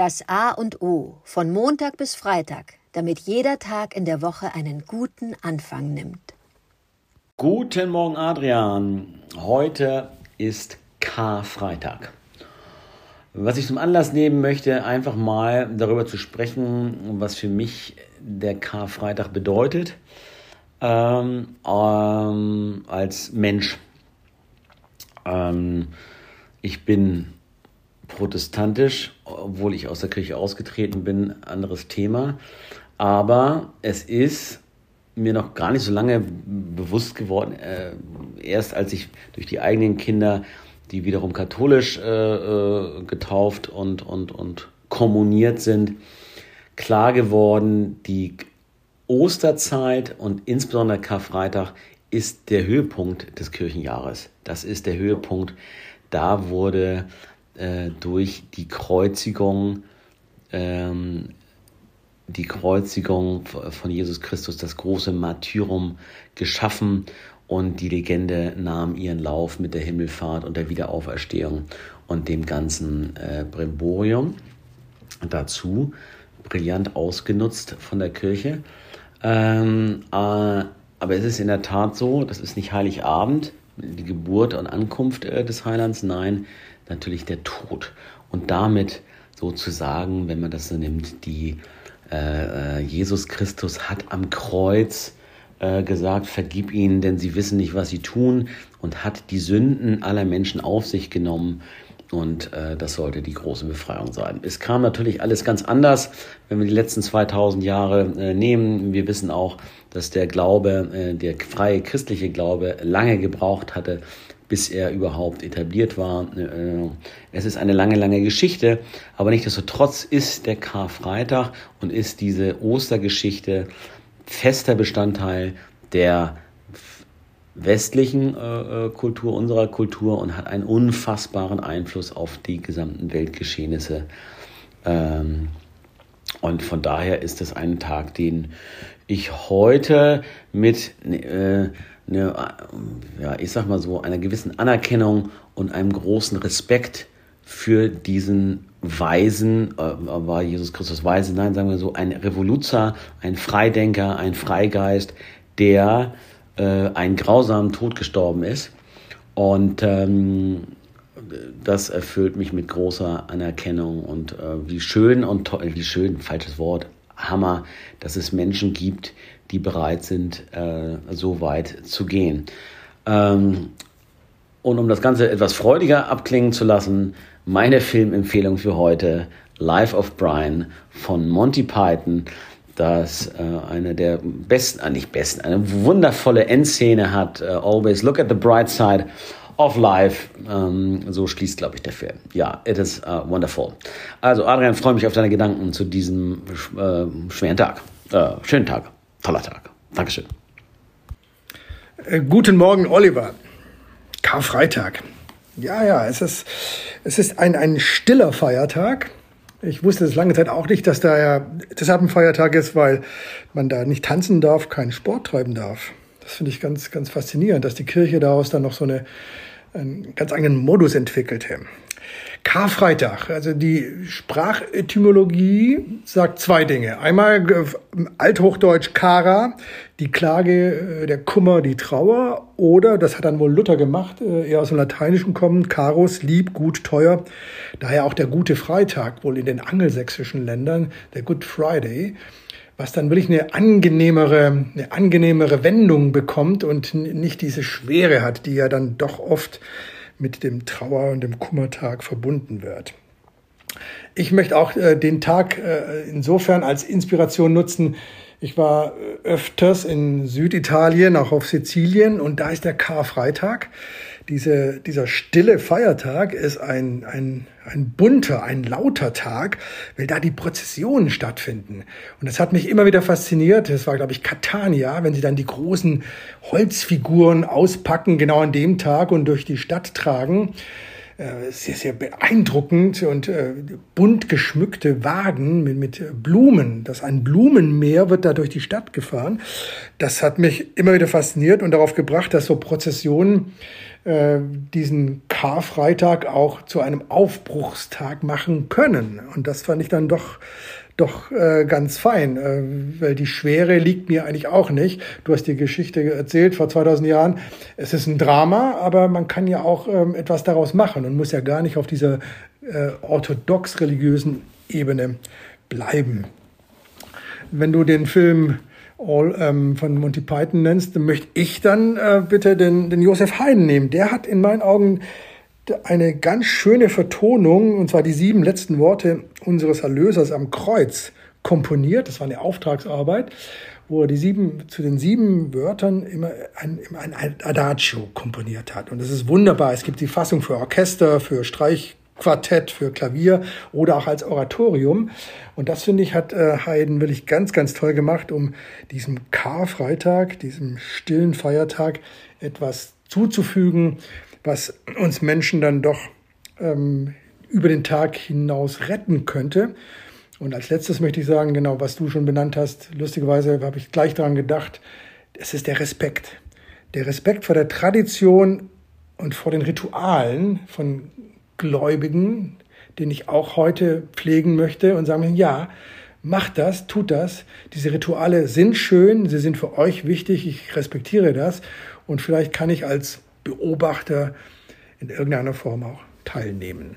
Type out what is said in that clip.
Das A und O von Montag bis Freitag, damit jeder Tag in der Woche einen guten Anfang nimmt. Guten Morgen, Adrian. Heute ist Karfreitag. Was ich zum Anlass nehmen möchte, einfach mal darüber zu sprechen, was für mich der Karfreitag bedeutet ähm, ähm, als Mensch. Ähm, ich bin protestantisch, obwohl ich aus der Kirche ausgetreten bin, anderes Thema. Aber es ist mir noch gar nicht so lange bewusst geworden, äh, erst als ich durch die eigenen Kinder, die wiederum katholisch äh, äh, getauft und, und, und kommuniert sind, klar geworden, die Osterzeit und insbesondere Karfreitag ist der Höhepunkt des Kirchenjahres. Das ist der Höhepunkt. Da wurde äh, durch die Kreuzigung, ähm, die Kreuzigung von Jesus Christus, das große Martyrum geschaffen und die Legende nahm ihren Lauf mit der Himmelfahrt und der Wiederauferstehung und dem ganzen äh, Brimborium dazu, brillant ausgenutzt von der Kirche. Ähm, äh, aber es ist in der Tat so, das ist nicht Heiligabend, die Geburt und Ankunft äh, des Heilands, nein, natürlich der Tod. Und damit sozusagen, wenn man das so nimmt, die äh, äh, Jesus Christus hat am Kreuz äh, gesagt, vergib ihnen, denn sie wissen nicht, was sie tun und hat die Sünden aller Menschen auf sich genommen. Und äh, das sollte die große Befreiung sein. Es kam natürlich alles ganz anders, wenn wir die letzten 2000 Jahre äh, nehmen. Wir wissen auch, dass der Glaube, äh, der freie christliche Glaube lange gebraucht hatte, bis er überhaupt etabliert war. Äh, es ist eine lange, lange Geschichte, aber nichtsdestotrotz ist der Karfreitag und ist diese Ostergeschichte fester Bestandteil der westlichen äh, äh, Kultur, unserer Kultur und hat einen unfassbaren Einfluss auf die gesamten Weltgeschehnisse. Ähm, und von daher ist es ein Tag, den ich heute mit äh, eine, ja, ich sag mal so, einer gewissen Anerkennung und einem großen Respekt für diesen Weisen, äh, war Jesus Christus Weise, nein, sagen wir so, ein Revoluzer, ein Freidenker, ein Freigeist, der äh, einen grausamen Tod gestorben ist. Und ähm, das erfüllt mich mit großer Anerkennung und äh, wie schön und toll, wie schön, falsches Wort, Hammer, dass es Menschen gibt, die bereit sind, äh, so weit zu gehen. Ähm, und um das Ganze etwas freudiger abklingen zu lassen, meine Filmempfehlung für heute, Life of Brian von Monty Python, das äh, eine der besten, äh, nicht besten, eine wundervolle Endszene hat. Uh, always look at the bright side of life. Ähm, so schließt, glaube ich, der Film. Ja, it is uh, wonderful. Also, Adrian, freue mich auf deine Gedanken zu diesem äh, schweren Tag. Äh, schönen Tag toller Tag. Dankeschön. Äh, guten Morgen, Oliver. Karfreitag. Ja, ja, es ist, es ist ein, ein stiller Feiertag. Ich wusste es lange Zeit auch nicht, dass da ja deshalb ein Feiertag ist, weil man da nicht tanzen darf, keinen Sport treiben darf. Das finde ich ganz, ganz faszinierend, dass die Kirche daraus dann noch so eine, einen ganz eigenen Modus entwickelte. Karfreitag, also die Sprachetymologie sagt zwei Dinge. Einmal althochdeutsch Kara, die Klage, äh, der Kummer, die Trauer. Oder, das hat dann wohl Luther gemacht, äh, eher aus dem Lateinischen kommen, Karus, lieb, gut, teuer. Daher auch der gute Freitag, wohl in den angelsächsischen Ländern, der Good Friday was dann wirklich eine angenehmere, eine angenehmere Wendung bekommt und nicht diese Schwere hat, die ja dann doch oft mit dem Trauer- und dem Kummertag verbunden wird. Ich möchte auch äh, den Tag äh, insofern als Inspiration nutzen. Ich war äh, öfters in Süditalien, auch auf Sizilien, und da ist der Karfreitag diese, dieser stille Feiertag ist ein, ein, ein bunter, ein lauter Tag, weil da die Prozessionen stattfinden. Und das hat mich immer wieder fasziniert. Das war, glaube ich, Catania, wenn sie dann die großen Holzfiguren auspacken, genau an dem Tag und durch die Stadt tragen. äh, sehr, sehr beeindruckend und äh, bunt geschmückte Wagen mit, mit Blumen. Das ein Blumenmeer wird da durch die Stadt gefahren. Das hat mich immer wieder fasziniert und darauf gebracht, dass so Prozessionen diesen Karfreitag auch zu einem Aufbruchstag machen können. Und das fand ich dann doch doch äh, ganz fein, äh, weil die Schwere liegt mir eigentlich auch nicht. Du hast die Geschichte erzählt vor 2000 Jahren. Es ist ein Drama, aber man kann ja auch ähm, etwas daraus machen und muss ja gar nicht auf dieser äh, orthodox-religiösen Ebene bleiben. Wenn du den Film All, ähm, von Monty Python nennst, dann möchte ich dann äh, bitte den, den Josef Haydn nehmen. Der hat in meinen Augen eine ganz schöne Vertonung, und zwar die sieben letzten Worte unseres Erlösers am Kreuz komponiert. Das war eine Auftragsarbeit, wo er die sieben, zu den sieben Wörtern immer ein, ein Adagio komponiert hat. Und das ist wunderbar. Es gibt die Fassung für Orchester, für Streichquartett, für Klavier oder auch als Oratorium. Und das finde ich, hat äh, Haydn wirklich ganz, ganz toll gemacht, um diesem Karfreitag, diesem stillen Feiertag etwas zuzufügen, was uns Menschen dann doch ähm, über den Tag hinaus retten könnte. Und als letztes möchte ich sagen, genau, was du schon benannt hast, lustigerweise habe ich gleich daran gedacht, es ist der Respekt. Der Respekt vor der Tradition und vor den Ritualen von Gläubigen, den ich auch heute pflegen möchte und sagen, ja, macht das, tut das. Diese Rituale sind schön, sie sind für euch wichtig, ich respektiere das. Und vielleicht kann ich als Beobachter in irgendeiner Form auch teilnehmen.